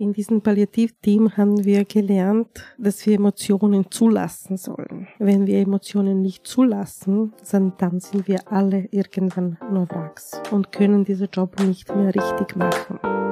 In diesem Palliativteam haben wir gelernt, dass wir Emotionen zulassen sollen. Wenn wir Emotionen nicht zulassen, dann sind wir alle irgendwann nur Wachs und können diesen Job nicht mehr richtig machen.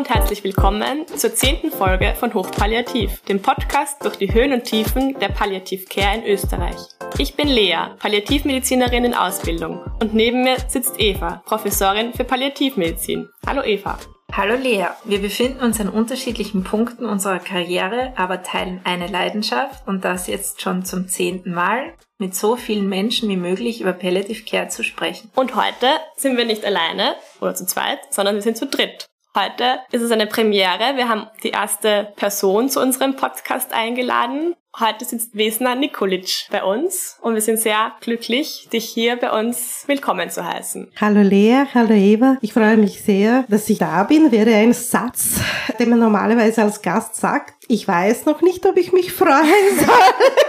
Und herzlich willkommen zur zehnten Folge von Hochpalliativ, dem Podcast durch die Höhen und Tiefen der Palliativcare in Österreich. Ich bin Lea, Palliativmedizinerin in Ausbildung und neben mir sitzt Eva, Professorin für Palliativmedizin. Hallo Eva. Hallo Lea, wir befinden uns an unterschiedlichen Punkten unserer Karriere, aber teilen eine Leidenschaft und das jetzt schon zum zehnten Mal, mit so vielen Menschen wie möglich über Palliative Care zu sprechen. Und heute sind wir nicht alleine oder zu zweit, sondern wir sind zu dritt. Heute ist es eine Premiere. Wir haben die erste Person zu unserem Podcast eingeladen. Heute sitzt Vesna Nikolic bei uns und wir sind sehr glücklich, dich hier bei uns willkommen zu heißen. Hallo Lea, hallo Eva. Ich freue mich sehr, dass ich da bin. Wäre ein Satz, den man normalerweise als Gast sagt. Ich weiß noch nicht, ob ich mich freuen soll.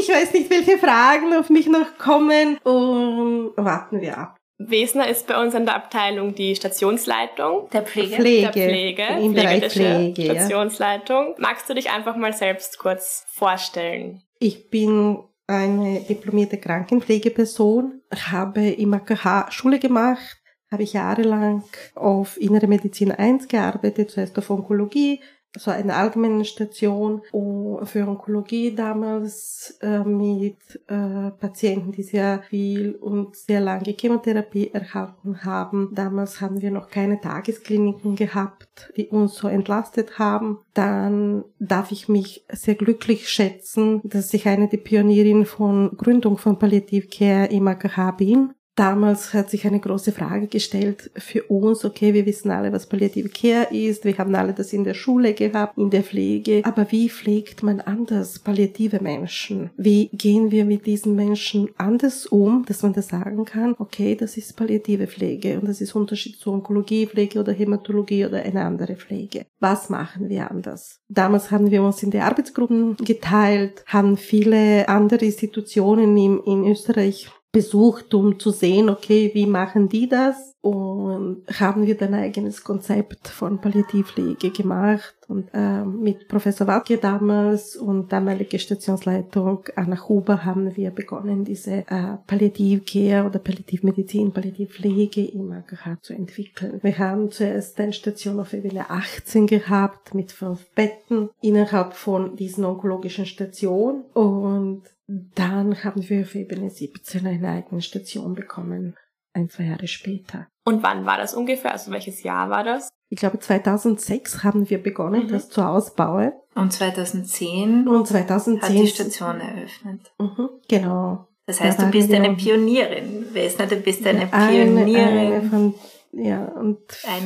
ich weiß nicht, welche Fragen auf mich noch kommen und warten wir ab. Wesner ist bei uns an der Abteilung die Stationsleitung der Pflege. Pflege. Der Pflege. Im Bereich Pflege. Stationsleitung. Ja. Magst du dich einfach mal selbst kurz vorstellen? Ich bin eine diplomierte Krankenpflegeperson, habe im AKH Schule gemacht, habe ich jahrelang auf Innere Medizin 1 gearbeitet, zuerst auf Onkologie, so eine allgemeine Station für Onkologie damals äh, mit äh, Patienten, die sehr viel und sehr lange Chemotherapie erhalten haben. Damals haben wir noch keine Tageskliniken gehabt, die uns so entlastet haben. Dann darf ich mich sehr glücklich schätzen, dass ich eine der Pionierin von Gründung von Palliativcare im AKH bin. Damals hat sich eine große Frage gestellt für uns, okay, wir wissen alle, was Palliative Care ist, wir haben alle das in der Schule gehabt, in der Pflege, aber wie pflegt man anders palliative Menschen? Wie gehen wir mit diesen Menschen anders um, dass man das sagen kann, okay, das ist palliative Pflege und das ist Unterschied zu Onkologiepflege oder Hämatologie oder eine andere Pflege. Was machen wir anders? Damals haben wir uns in die Arbeitsgruppen geteilt, haben viele andere Institutionen in, in Österreich besucht, um zu sehen, okay, wie machen die das? Und haben wir dann ein eigenes Konzept von Palliativpflege gemacht und äh, mit Professor Walke damals und damalige Stationsleitung Anna Huber haben wir begonnen, diese äh, Palliativcare oder Palliativmedizin, Palliativpflege im AKH zu entwickeln. Wir haben zuerst eine Station auf Ebene 18 gehabt mit fünf Betten innerhalb von diesen onkologischen Stationen und dann haben wir auf Ebene 17 eine eigene Station bekommen, ein, zwei Jahre später. Und wann war das ungefähr? Also welches Jahr war das? Ich glaube 2006 haben wir begonnen, mhm. das zu ausbauen. Und 2010, und 2010 hat die Station eröffnet. Mhm, genau. Das heißt, da du bist eine Pionierin. Wer ist nicht, du bist eine Pionierin. Eine, eine von, ja, und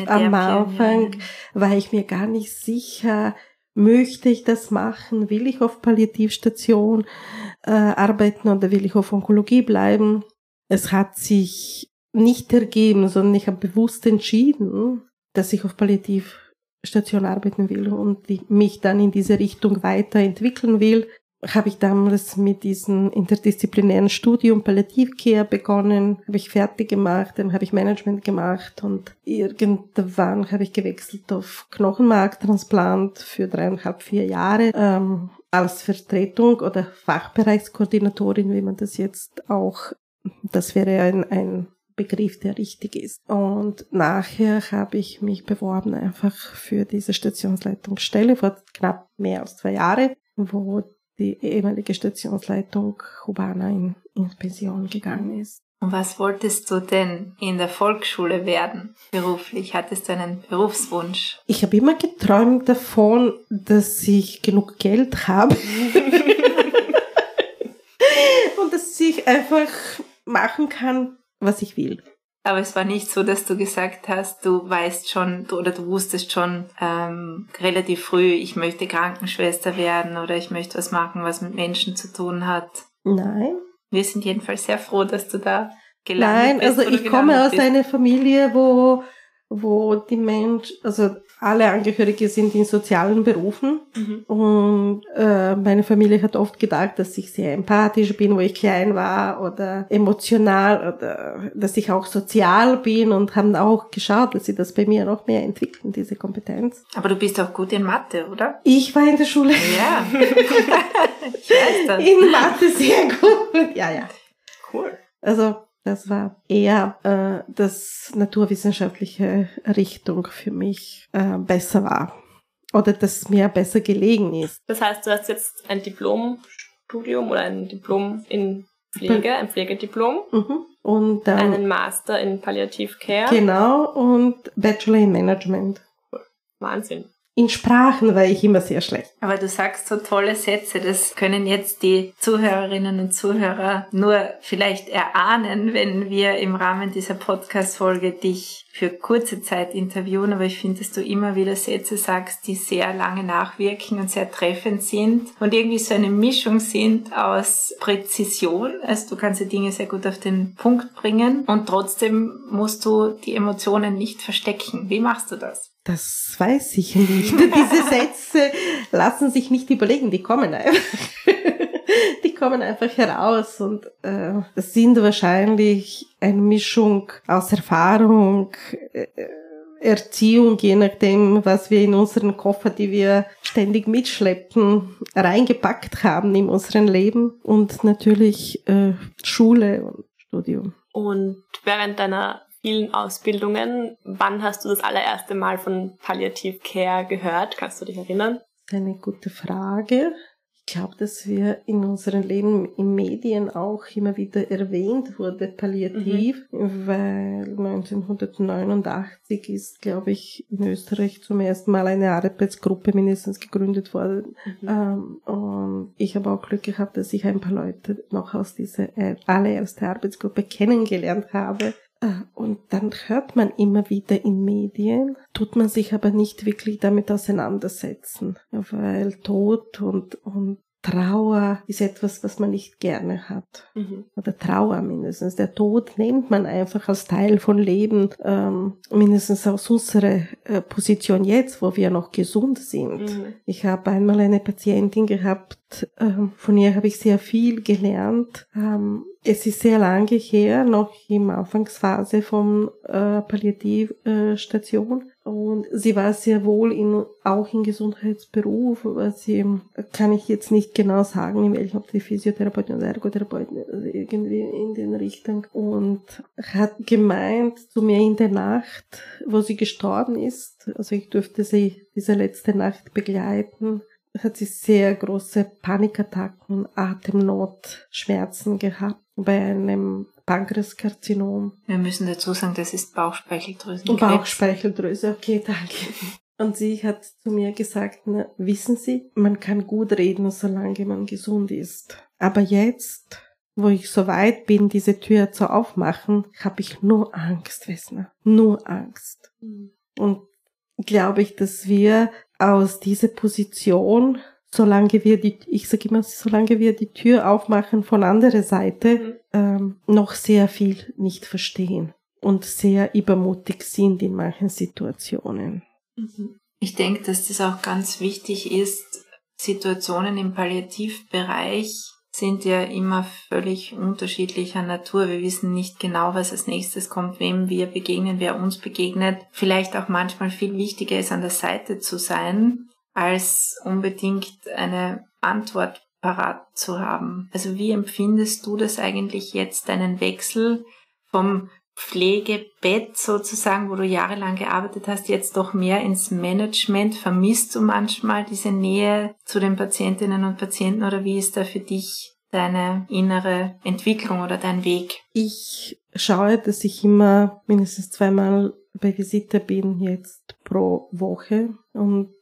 am Anfang war ich mir gar nicht sicher, möchte ich das machen? Will ich auf Palliativstation äh, arbeiten oder will ich auf Onkologie bleiben? Es hat sich nicht ergeben, sondern ich habe bewusst entschieden, dass ich auf Palliativstation arbeiten will und mich dann in diese Richtung weiterentwickeln will habe ich damals mit diesem interdisziplinären Studium Palliativcare begonnen, habe ich fertig gemacht, dann habe ich Management gemacht und irgendwann habe ich gewechselt auf Knochenmarktransplant für dreieinhalb, vier Jahre ähm, als Vertretung oder Fachbereichskoordinatorin, wie man das jetzt auch, das wäre ein, ein Begriff, der richtig ist. Und nachher habe ich mich beworben einfach für diese Stationsleitungsstelle vor knapp mehr als zwei Jahren, wo die ehemalige Stationsleitung Hubana in, in Pension gegangen ist. Und was wolltest du denn in der Volksschule werden, beruflich? Hattest du einen Berufswunsch? Ich habe immer geträumt davon, dass ich genug Geld habe. und dass ich einfach machen kann, was ich will. Aber es war nicht so, dass du gesagt hast, du weißt schon oder du wusstest schon ähm, relativ früh, ich möchte Krankenschwester werden oder ich möchte was machen, was mit Menschen zu tun hat. Nein. Wir sind jedenfalls sehr froh, dass du da gelandet Nein, bist. Nein, also ich komme aus bist. einer Familie, wo wo die Mensch, also alle Angehörige sind in sozialen Berufen mhm. und äh, meine Familie hat oft gedacht, dass ich sehr empathisch bin, wo ich klein war oder emotional oder dass ich auch sozial bin und haben auch geschaut, dass sie das bei mir noch mehr entwickeln, diese Kompetenz. Aber du bist auch gut in Mathe, oder? Ich war in der Schule. Ja. ich weiß das. In Mathe sehr gut. Ja, ja. Cool. Also das war eher äh, das naturwissenschaftliche Richtung für mich äh, besser war. Oder das mir besser gelegen ist. Das heißt, du hast jetzt ein Diplomstudium oder ein Diplom in Pflege, ein Pflegediplom. Mhm. Und dann einen Master in Palliative Care. Genau, und Bachelor in Management. Wahnsinn in Sprachen war ich immer sehr schlecht. Aber du sagst so tolle Sätze, das können jetzt die Zuhörerinnen und Zuhörer nur vielleicht erahnen, wenn wir im Rahmen dieser Podcast-Folge dich für kurze Zeit interviewen. Aber ich finde, dass du immer wieder Sätze sagst, die sehr lange nachwirken und sehr treffend sind und irgendwie so eine Mischung sind aus Präzision. Also du kannst die Dinge sehr gut auf den Punkt bringen und trotzdem musst du die Emotionen nicht verstecken. Wie machst du das? Das weiß ich nicht. Diese Sätze lassen sich nicht überlegen, die kommen einfach. die kommen einfach heraus und äh, das sind wahrscheinlich eine Mischung aus Erfahrung, äh, Erziehung, je nachdem, was wir in unseren Koffer, die wir ständig mitschleppen, reingepackt haben in unserem Leben und natürlich äh, Schule und Studium. Und während deiner vielen Ausbildungen. Wann hast du das allererste Mal von Palliative Care gehört? Kannst du dich erinnern? Eine gute Frage. Ich glaube, dass wir in unserem Leben in Medien auch immer wieder erwähnt wurde, palliativ, mhm. weil 1989 ist, glaube ich, in Österreich zum ersten Mal eine Arbeitsgruppe mindestens gegründet worden. Mhm. Ähm, und ich habe auch Glück gehabt, dass ich ein paar Leute noch aus dieser allerersten Arbeitsgruppe kennengelernt habe äh, und dann hört man immer wieder in Medien, tut man sich aber nicht wirklich damit auseinandersetzen, weil Tod und, und Trauer ist etwas, was man nicht gerne hat. Mhm. Oder Trauer mindestens. Der Tod nennt man einfach als Teil von Leben, ähm, mindestens aus unserer äh, Position jetzt, wo wir noch gesund sind. Mhm. Ich habe einmal eine Patientin gehabt, ähm, von ihr habe ich sehr viel gelernt. Ähm, es ist sehr lange her, noch im Anfangsphase vom äh, Palliativstation. Äh, und sie war sehr wohl in, auch im Gesundheitsberuf, was sie, kann ich jetzt nicht genau sagen, in welchem, ob die Physiotherapeutin oder Ergotherapeutin, also irgendwie in den Richtung. Und hat gemeint zu mir in der Nacht, wo sie gestorben ist, also ich durfte sie diese letzte Nacht begleiten, hat sie sehr große Panikattacken, Atemnot, Schmerzen gehabt bei einem Pankreaskarzinom. Wir müssen dazu sagen, das ist Bauchspeicheldrüse. Bauchspeicheldrüse, okay, danke. Und sie hat zu mir gesagt, na, wissen Sie, man kann gut reden, solange man gesund ist. Aber jetzt, wo ich so weit bin, diese Tür zu aufmachen, habe ich nur Angst, Wessner. Nur Angst. Mhm. Und glaube ich, dass wir aus dieser Position solange wir die, ich sage immer, solange wir die Tür aufmachen von anderer Seite, mhm. ähm, noch sehr viel nicht verstehen und sehr übermutig sind in manchen Situationen. Mhm. Ich denke, dass das auch ganz wichtig ist. Situationen im Palliativbereich sind ja immer völlig unterschiedlicher Natur. Wir wissen nicht genau, was als nächstes kommt, wem wir begegnen, wer uns begegnet. Vielleicht auch manchmal viel wichtiger ist, an der Seite zu sein als unbedingt eine Antwort parat zu haben. Also wie empfindest du das eigentlich jetzt, deinen Wechsel vom Pflegebett sozusagen, wo du jahrelang gearbeitet hast, jetzt doch mehr ins Management? Vermisst du manchmal diese Nähe zu den Patientinnen und Patienten oder wie ist da für dich deine innere Entwicklung oder dein Weg? Ich schaue, dass ich immer mindestens zweimal bei Visite bin jetzt pro Woche und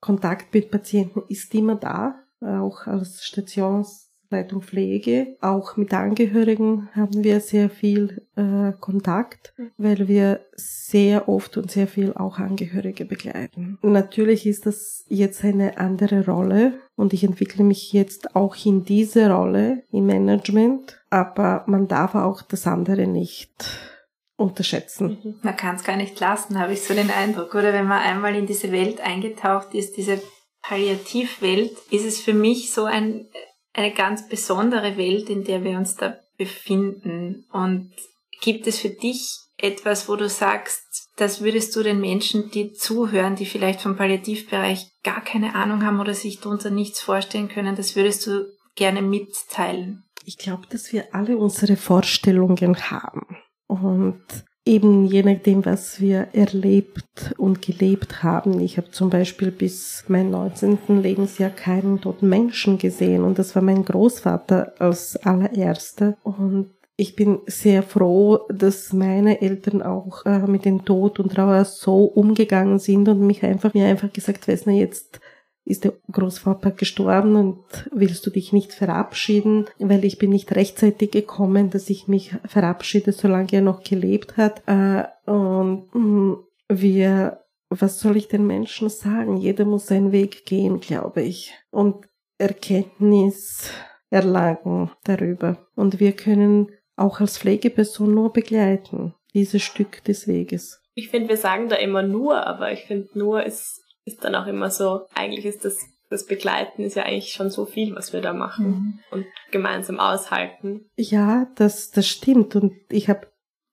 Kontakt mit Patienten ist immer da, auch als Stationsleitung Pflege. Auch mit Angehörigen haben wir sehr viel äh, Kontakt, weil wir sehr oft und sehr viel auch Angehörige begleiten. Natürlich ist das jetzt eine andere Rolle und ich entwickle mich jetzt auch in diese Rolle im Management, aber man darf auch das andere nicht unterschätzen. Mhm. Man kann es gar nicht lassen, habe ich so den Eindruck. Oder wenn man einmal in diese Welt eingetaucht ist, diese Palliativwelt, ist es für mich so ein, eine ganz besondere Welt, in der wir uns da befinden. Und gibt es für dich etwas, wo du sagst, das würdest du den Menschen, die zuhören, die vielleicht vom Palliativbereich gar keine Ahnung haben oder sich darunter nichts vorstellen können, das würdest du gerne mitteilen? Ich glaube, dass wir alle unsere Vorstellungen haben. Und eben je nachdem, was wir erlebt und gelebt haben. Ich habe zum Beispiel bis mein 19. Lebensjahr keinen toten Menschen gesehen und das war mein Großvater als allererster. Und ich bin sehr froh, dass meine Eltern auch äh, mit dem Tod und Trauer so umgegangen sind und mich einfach, mir einfach gesagt, Wesner, jetzt ist der Großvater gestorben und willst du dich nicht verabschieden, weil ich bin nicht rechtzeitig gekommen, dass ich mich verabschiede, solange er noch gelebt hat. Äh, und mm, wir, was soll ich den Menschen sagen? Jeder muss seinen Weg gehen, glaube ich. Und Erkenntnis erlangen darüber. Und wir können auch als Pflegeperson nur begleiten, dieses Stück des Weges. Ich finde, wir sagen da immer nur, aber ich finde, nur ist, ist dann auch immer so, eigentlich ist das, das Begleiten ist ja eigentlich schon so viel, was wir da machen mhm. und gemeinsam aushalten. Ja, das, das stimmt. Und ich habe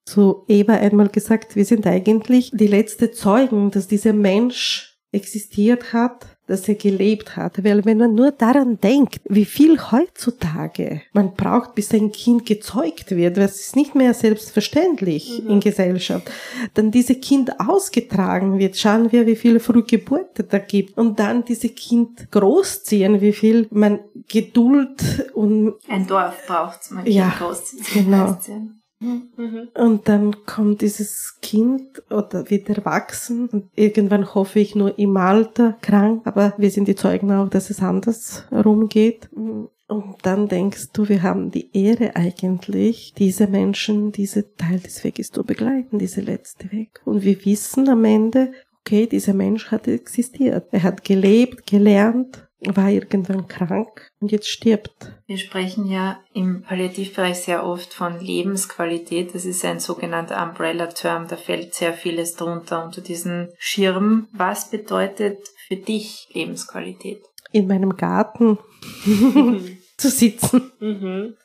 zu Eva einmal gesagt, wir sind eigentlich die letzte Zeugen, dass dieser Mensch existiert hat, dass er gelebt hat. Weil wenn man nur daran denkt, wie viel heutzutage man braucht, bis ein Kind gezeugt wird, das ist nicht mehr selbstverständlich mhm. in Gesellschaft, dann diese Kind ausgetragen wird, schauen wir, wie viele Frühgeburten da gibt und dann diese Kind großziehen, wie viel man Geduld und ein Dorf braucht, man ja, großziehen. Genau. Mhm. Und dann kommt dieses Kind oder wird erwachsen und irgendwann hoffe ich nur im Alter krank, aber wir sind die Zeugen auch, dass es anders rumgeht. Und dann denkst du, wir haben die Ehre eigentlich, diese Menschen, diese Teil des Weges zu begleiten, diese letzte Weg. Und wir wissen am Ende, okay, dieser Mensch hat existiert. Er hat gelebt, gelernt, war irgendwann krank und jetzt stirbt. Wir sprechen ja im Palliativbereich sehr oft von Lebensqualität. Das ist ein sogenannter Umbrella-Term. Da fällt sehr vieles drunter unter diesen Schirm. Was bedeutet für dich Lebensqualität? In meinem Garten zu sitzen. Mhm.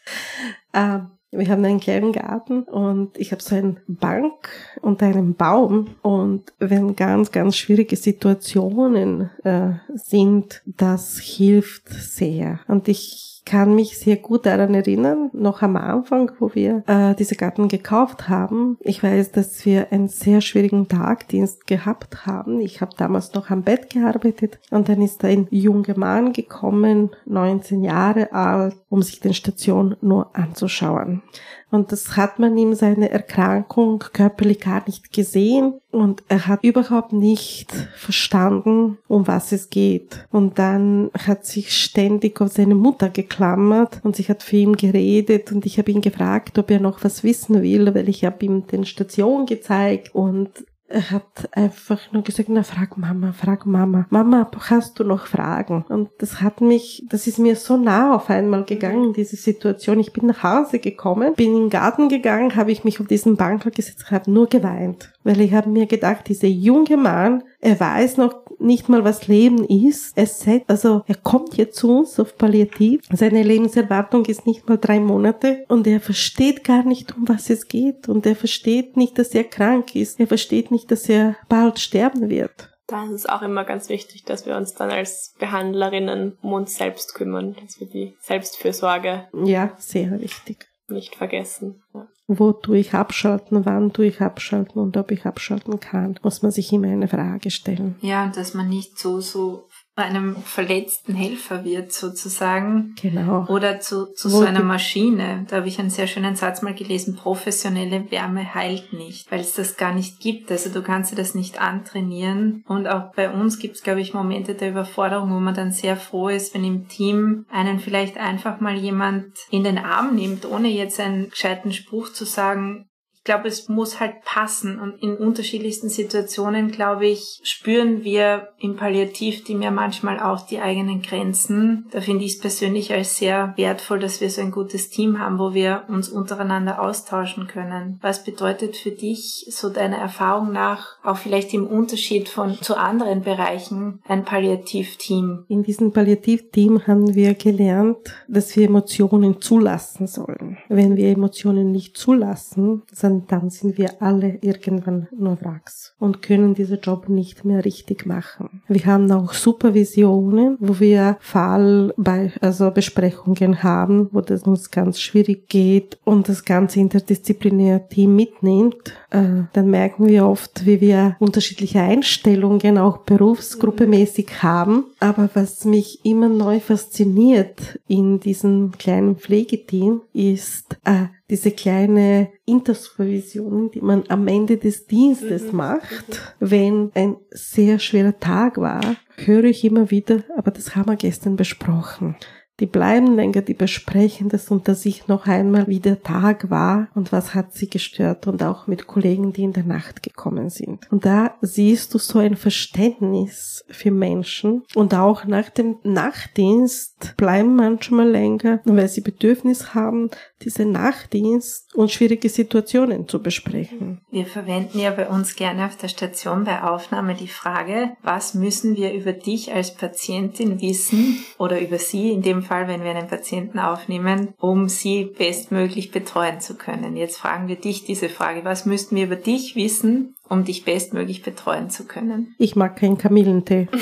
Ähm, wir haben einen kleinen Garten und ich habe so eine Bank unter einem Baum und wenn ganz, ganz schwierige Situationen äh, sind, das hilft sehr. Und ich kann mich sehr gut daran erinnern, noch am Anfang, wo wir äh, diese Garten gekauft haben. Ich weiß, dass wir einen sehr schwierigen Tagdienst gehabt haben. Ich habe damals noch am Bett gearbeitet und dann ist ein junger Mann gekommen, 19 Jahre alt, um sich den Station nur anzuschauen. Und das hat man ihm seine Erkrankung körperlich gar nicht gesehen. Und er hat überhaupt nicht verstanden, um was es geht. Und dann hat sich ständig auf seine Mutter geklammert und sie hat für ihn geredet. Und ich habe ihn gefragt, ob er noch was wissen will, weil ich habe ihm den Station gezeigt. Und er hat einfach nur gesagt, na frag Mama, frag Mama. Mama, hast du noch Fragen? Und das hat mich, das ist mir so nah auf einmal gegangen, diese Situation. Ich bin nach Hause gekommen, bin in den Garten gegangen, habe ich mich auf diesen Bank gesetzt, habe nur geweint. Weil ich habe mir gedacht, dieser junge Mann, er weiß noch nicht mal, was Leben ist. Er sagt, also er kommt jetzt zu uns auf Palliativ. Seine Lebenserwartung ist nicht mal drei Monate und er versteht gar nicht, um was es geht. Und er versteht nicht, dass er krank ist. Er versteht nicht, dass er bald sterben wird. Da ist es auch immer ganz wichtig, dass wir uns dann als Behandlerinnen um uns selbst kümmern, dass wir die Selbstfürsorge. Ja, sehr wichtig nicht vergessen. Ja. Wo tue ich abschalten, wann tue ich abschalten und ob ich abschalten kann, muss man sich immer eine Frage stellen. Ja, und dass man nicht so, so einem verletzten Helfer wird sozusagen. Genau. Oder zu, zu so einer Maschine. Da habe ich einen sehr schönen Satz mal gelesen, professionelle Wärme heilt nicht, weil es das gar nicht gibt. Also du kannst dir das nicht antrainieren. Und auch bei uns gibt es, glaube ich, Momente der Überforderung, wo man dann sehr froh ist, wenn im Team einen vielleicht einfach mal jemand in den Arm nimmt, ohne jetzt einen gescheiten Spruch zu sagen, glaube, es muss halt passen und in unterschiedlichsten Situationen, glaube ich, spüren wir im Palliativteam ja manchmal auch die eigenen Grenzen. Da finde ich es persönlich als sehr wertvoll, dass wir so ein gutes Team haben, wo wir uns untereinander austauschen können. Was bedeutet für dich so deiner Erfahrung nach auch vielleicht im Unterschied von zu anderen Bereichen ein Palliativteam? In diesem Palliativteam haben wir gelernt, dass wir Emotionen zulassen sollen. Wenn wir Emotionen nicht zulassen, dann sind wir alle irgendwann nur Wracks und können diesen Job nicht mehr richtig machen. Wir haben auch Supervisionen, wo wir Fall bei, also Besprechungen haben, wo das uns ganz schwierig geht und das ganze interdisziplinäre Team mitnimmt. Äh, dann merken wir oft, wie wir unterschiedliche Einstellungen auch berufsgruppemäßig haben. Aber was mich immer neu fasziniert in diesem kleinen Pflegeteam ist, äh, diese kleine Intersupervision, die man am Ende des Dienstes mhm. macht, wenn ein sehr schwerer Tag war, höre ich immer wieder, aber das haben wir gestern besprochen. Die bleiben länger, die besprechen das unter sich noch einmal, wie der Tag war und was hat sie gestört und auch mit Kollegen, die in der Nacht gekommen sind. Und da siehst du so ein Verständnis für Menschen und auch nach dem Nachtdienst bleiben manchmal länger, weil sie Bedürfnis haben, diese Nachtdienst und schwierige Situationen zu besprechen. Wir verwenden ja bei uns gerne auf der Station bei Aufnahme die Frage, was müssen wir über dich als Patientin wissen oder über sie in dem Fall, wenn wir einen Patienten aufnehmen, um sie bestmöglich betreuen zu können. Jetzt fragen wir dich diese Frage, was müssten wir über dich wissen, um dich bestmöglich betreuen zu können? Ich mag keinen Kamillentee.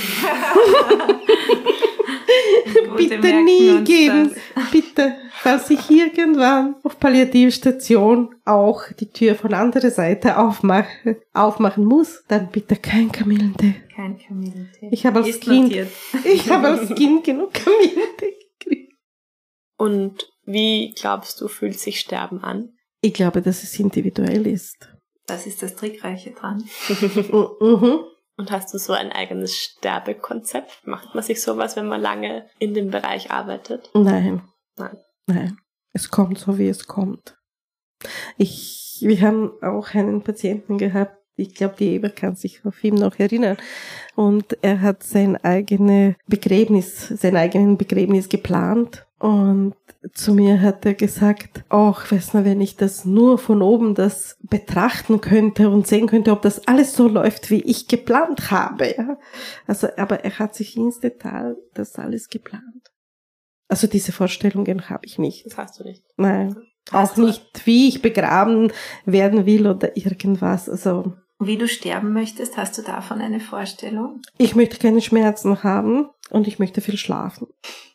Bitte nie geben. Das. Bitte dass ich irgendwann auf Palliativstation auch die Tür von anderer Seite aufmache, aufmachen muss, dann bitte kein Kamillentee. Kein Kamillentee. Ich habe als Kind, ich habe als Kind genug Kamillentee gekriegt. Und wie glaubst du, fühlt sich Sterben an? Ich glaube, dass es individuell ist. Das ist das Trickreiche dran. mhm. Und hast du so ein eigenes Sterbekonzept? Macht man sich sowas, wenn man lange in dem Bereich arbeitet? Nein. Nein. Nein, es kommt so, wie es kommt. Ich, wir haben auch einen Patienten gehabt, ich glaube, die Eva kann sich auf ihn noch erinnern. Und er hat sein eigenes Begräbnis, sein eigenen Begräbnis geplant. Und zu mir hat er gesagt, ach, weiß noch, wenn ich das nur von oben das betrachten könnte und sehen könnte, ob das alles so läuft, wie ich geplant habe. Ja? Also, aber er hat sich ins Detail das alles geplant. Also diese Vorstellungen habe ich nicht. Das hast du nicht. Nein. Hast auch nicht, wie ich begraben werden will oder irgendwas. Also. Wie du sterben möchtest, hast du davon eine Vorstellung? Ich möchte keine Schmerzen haben und ich möchte viel schlafen.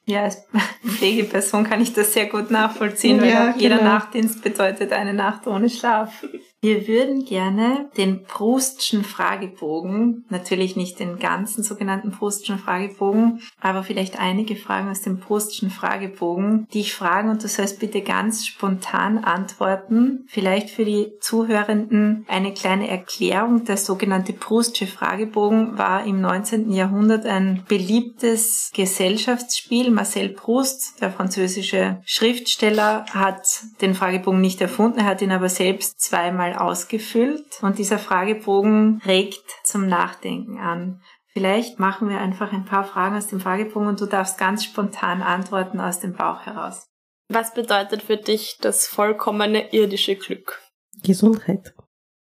Ja, als Pflegeperson kann ich das sehr gut nachvollziehen, weil ja, auch jeder genau. Nachtdienst bedeutet eine Nacht ohne Schlaf. Wir würden gerne den Proustschen Fragebogen, natürlich nicht den ganzen sogenannten Proustschen Fragebogen, aber vielleicht einige Fragen aus dem Proustschen Fragebogen, die ich fragen und du sollst bitte ganz spontan antworten. Vielleicht für die Zuhörenden eine kleine Erklärung. Der sogenannte Proustsche Fragebogen war im 19. Jahrhundert ein beliebtes Gesellschaftsspiel. Marcel Proust, der französische Schriftsteller, hat den Fragebogen nicht erfunden, er hat ihn aber selbst zweimal mal ausgefüllt und dieser Fragebogen regt zum Nachdenken an. Vielleicht machen wir einfach ein paar Fragen aus dem Fragebogen und du darfst ganz spontan antworten aus dem Bauch heraus. Was bedeutet für dich das vollkommene irdische Glück? Gesundheit.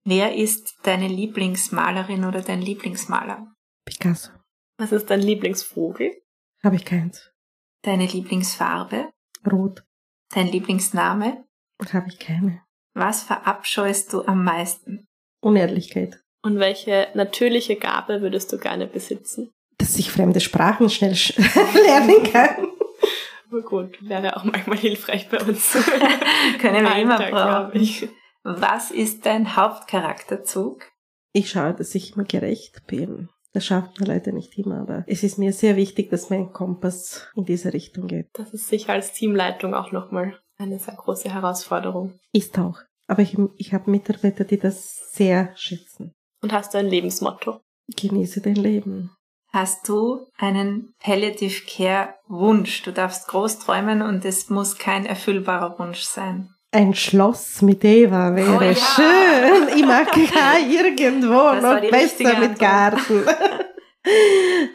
Wer ist deine Lieblingsmalerin oder dein Lieblingsmaler? Picasso. Was ist dein Lieblingsvogel? Habe ich keins. Deine Lieblingsfarbe? Rot. Dein Lieblingsname? Habe ich keine. Was verabscheust du am meisten? Unehrlichkeit. Und welche natürliche Gabe würdest du gerne besitzen? Dass ich fremde Sprachen schnell lernen kann. Aber gut, wäre auch manchmal hilfreich bei uns. Können wir immer brauchen. Was ist dein Hauptcharakterzug? Ich schaue, dass ich immer gerecht bin. Das schafft man leider nicht immer, aber es ist mir sehr wichtig, dass mein Kompass in diese Richtung geht. Das ist sicher als Teamleitung auch nochmal eine sehr große Herausforderung. Ist auch. Aber ich, ich habe Mitarbeiter, die das sehr schätzen. Und hast du ein Lebensmotto? Genieße dein Leben. Hast du einen Palliative Care Wunsch? Du darfst groß träumen und es muss kein erfüllbarer Wunsch sein. Ein Schloss mit Eva wäre Oh ja. schön. Ich mag ja irgendwo Das war noch die besser mit Garten.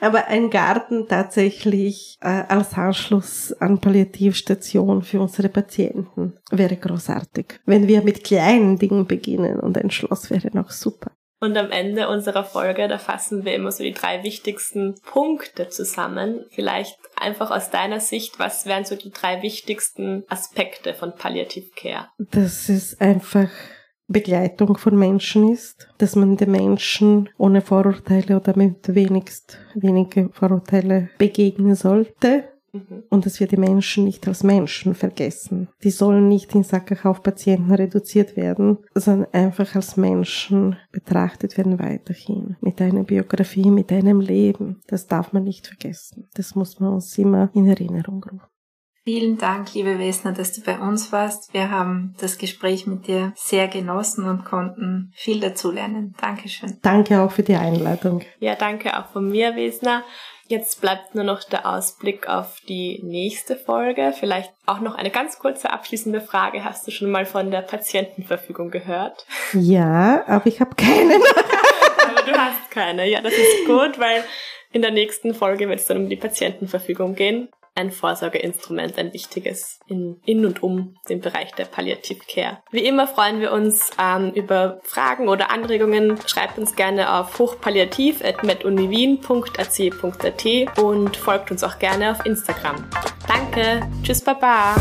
Aber ein Garten tatsächlich äh, als Anschluss an Palliativstation für unsere Patienten wäre großartig. Wenn wir mit kleinen Dingen beginnen und ein Schloss wäre noch super. Und am Ende unserer Folge, da fassen wir immer so die drei wichtigsten Punkte zusammen. Vielleicht einfach aus deiner Sicht, was wären so die drei wichtigsten Aspekte von Palliative Care? dass es einfach Begleitung von Menschen ist, dass man den Menschen ohne Vorurteile oder mit wenigst wenige Vorurteile begegnen sollte Mhm. und dass wir die Menschen nicht als Menschen vergessen. Die sollen nicht in Sackerkaufpatienten reduziert werden, sondern einfach als Menschen betrachtet werden weiterhin. Mit einer Biografie, mit einem Leben. Das darf man nicht vergessen. Das muss man uns immer in Erinnerung rufen. Vielen Dank, liebe Wesner, dass du bei uns warst. Wir haben das Gespräch mit dir sehr genossen und konnten viel dazulernen. Dankeschön. Danke auch für die Einladung. Ja, danke auch von mir, Wesner. Jetzt bleibt nur noch der Ausblick auf die nächste Folge. Vielleicht auch noch eine ganz kurze abschließende Frage. Hast du schon mal von der Patientenverfügung gehört? Ja, aber ich habe keine. Aber du hast keine. Ja, das ist gut, weil in der nächsten Folge wird es dann um die Patientenverfügung gehen. Ein Vorsorgeinstrument, ein wichtiges in, in und um den Bereich der Palliative Care. Wie immer freuen wir uns ähm, über Fragen oder Anregungen. Schreibt uns gerne auf hochpalliativ.meduniwien.ac.at und folgt uns auch gerne auf Instagram. Danke. Tschüss, Baba.